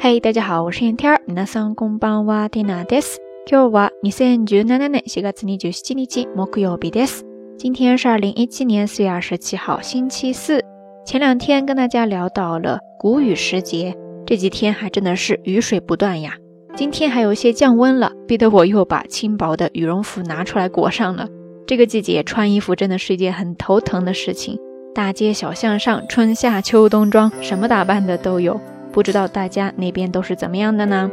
嘿，大家好，我是燕天儿。皆さんこんばんは、ティナです。今日は二千十七年四月二十七日木曜日です。今天是二零一七年四月二十七号，星期四。前两天跟大家聊到了谷雨时节，这几天还真的是雨水不断呀。今天还有一些降温了，逼得我又把轻薄的羽绒服拿出来裹上了。这个季节穿衣服真的是一件很头疼的事情，大街小巷上春夏秋冬装，什么打扮的都有。 不知道大家那边都是怎么样的呢？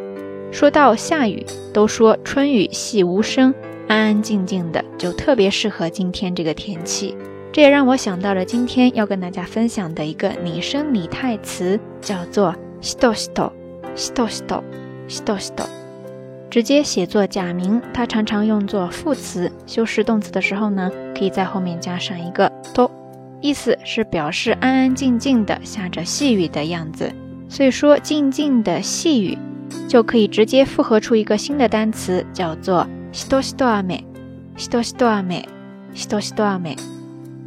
说到下雨，都说春雨细无声，安安静静的，就特别适合今天这个天气。这也让我想到了今天要跟大家分享的一个拟声拟态词，叫做“しとしとしとしとしとしと”，直接写作假名。它常常用作副词，修饰动词的时候呢，可以在后面加上一个“と”，意思是表示安安静静的下着细雨的样子。 所以说，静静的细雨就可以直接复合出一个新的单词，叫做しとしと雨，しとしと雨，しとしと雨。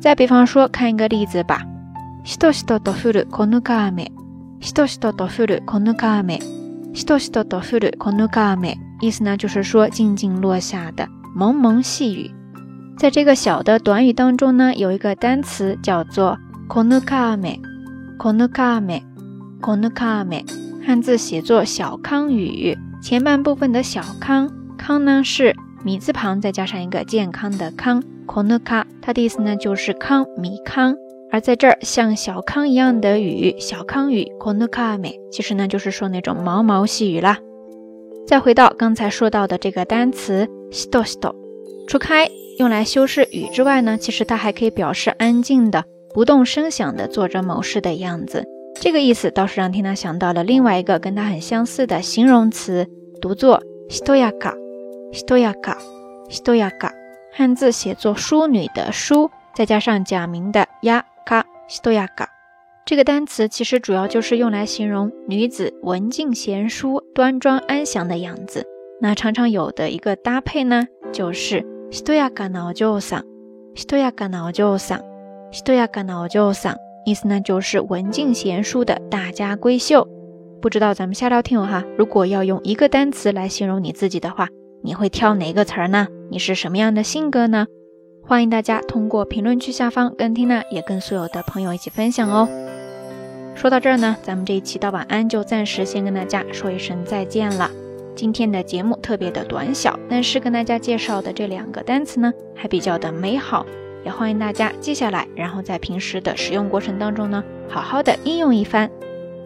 再比方说，看一个例子吧，しとしとと降るこの雨，しとしとと降るこの雨，しとしとと降るこの雨。意思呢，就是说静静落下的蒙蒙细雨。在这个小的短语当中呢，有一个单词叫做この雨，この雨。 このかめ，汉字写作小康雨。前半部分的小康康呢是米字旁再加上一个健康的康。このか，它的意思呢就是康米康。而在这儿像小康一样的雨，小康雨。このかめ，其实呢就是说那种毛毛细雨啦。再回到刚才说到的这个单词しとしと，除开用来修饰雨之外呢，其实它还可以表示安静的、不动声响的做着某事的样子。 这个意思倒是让缇娜想到了另外一个跟它很相似的形容词，读作しとやか、しとやか、しとやか。汉字写作淑女的淑，再加上假名的やか、しとやか。这个单词其实主要就是用来形容女子文静贤淑、端庄安详的样子。那常常有的一个搭配呢，就是しとやかなお嬢さん、しとやかなお嬢さん、しとやかなお嬢さん。 意思呢，就是文静贤淑的大家闺秀。不知道咱们下聊听友哈，如果要用一个单词来形容你自己的话，你会挑哪个词儿呢？你是什么样的性格呢？欢迎大家通过评论区下方跟缇娜也跟所有的朋友一起分享哦。说到这儿呢，咱们这一期的晚安就暂时先跟大家说一声再见了。今天的节目特别的短小，但是跟大家介绍的这两个单词呢，还比较的美好。也欢迎大家记下来，然后在平时的使用过程当中呢，好好的应用一番。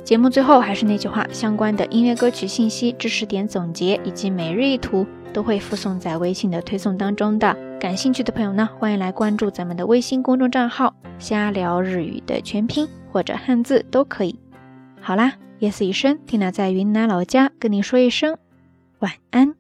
节目最后还是那句话，相关的音乐歌曲信息、知识点总结以及每日一图都会附送在微信的推送当中的。感兴趣的朋友呢，欢迎来关注咱们的微信公众账号“瞎聊日语”的全拼或者汉字都可以。好啦，夜色已深，蒂娜在云南老家跟你说一声晚安。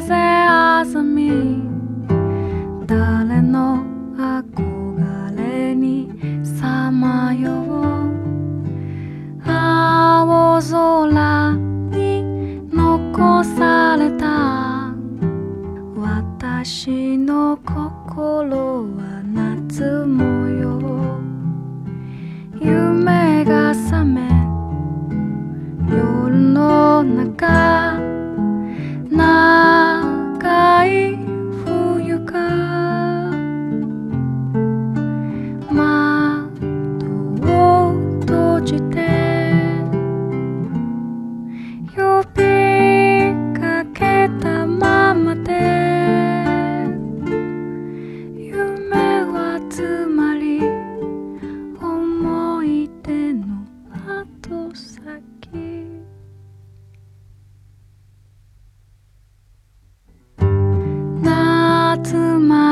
風あざみ誰の憧れにさまよう。青空に残された。私の心は夏模様。夢が覚め。夜の中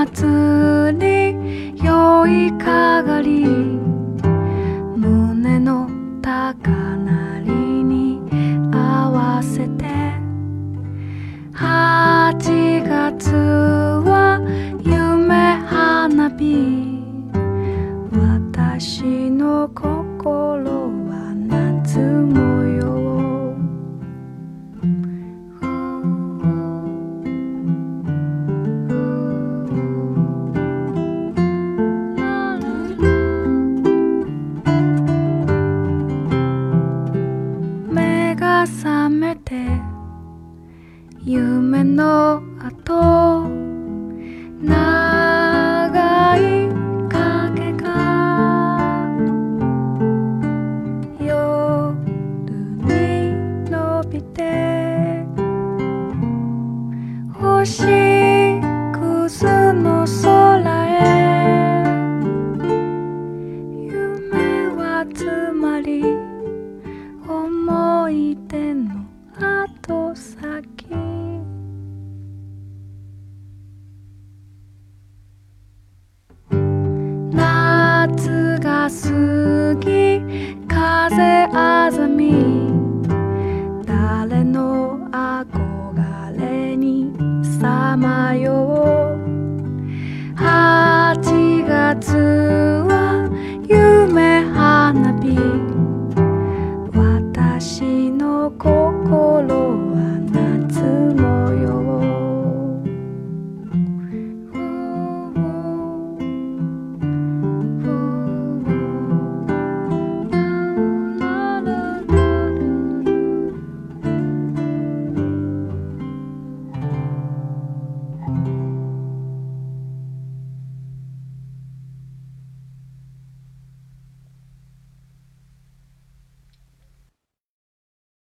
祭り酔いかがりて夢の後夏が過ぎ風あざみ誰の憧れにさまよう。8月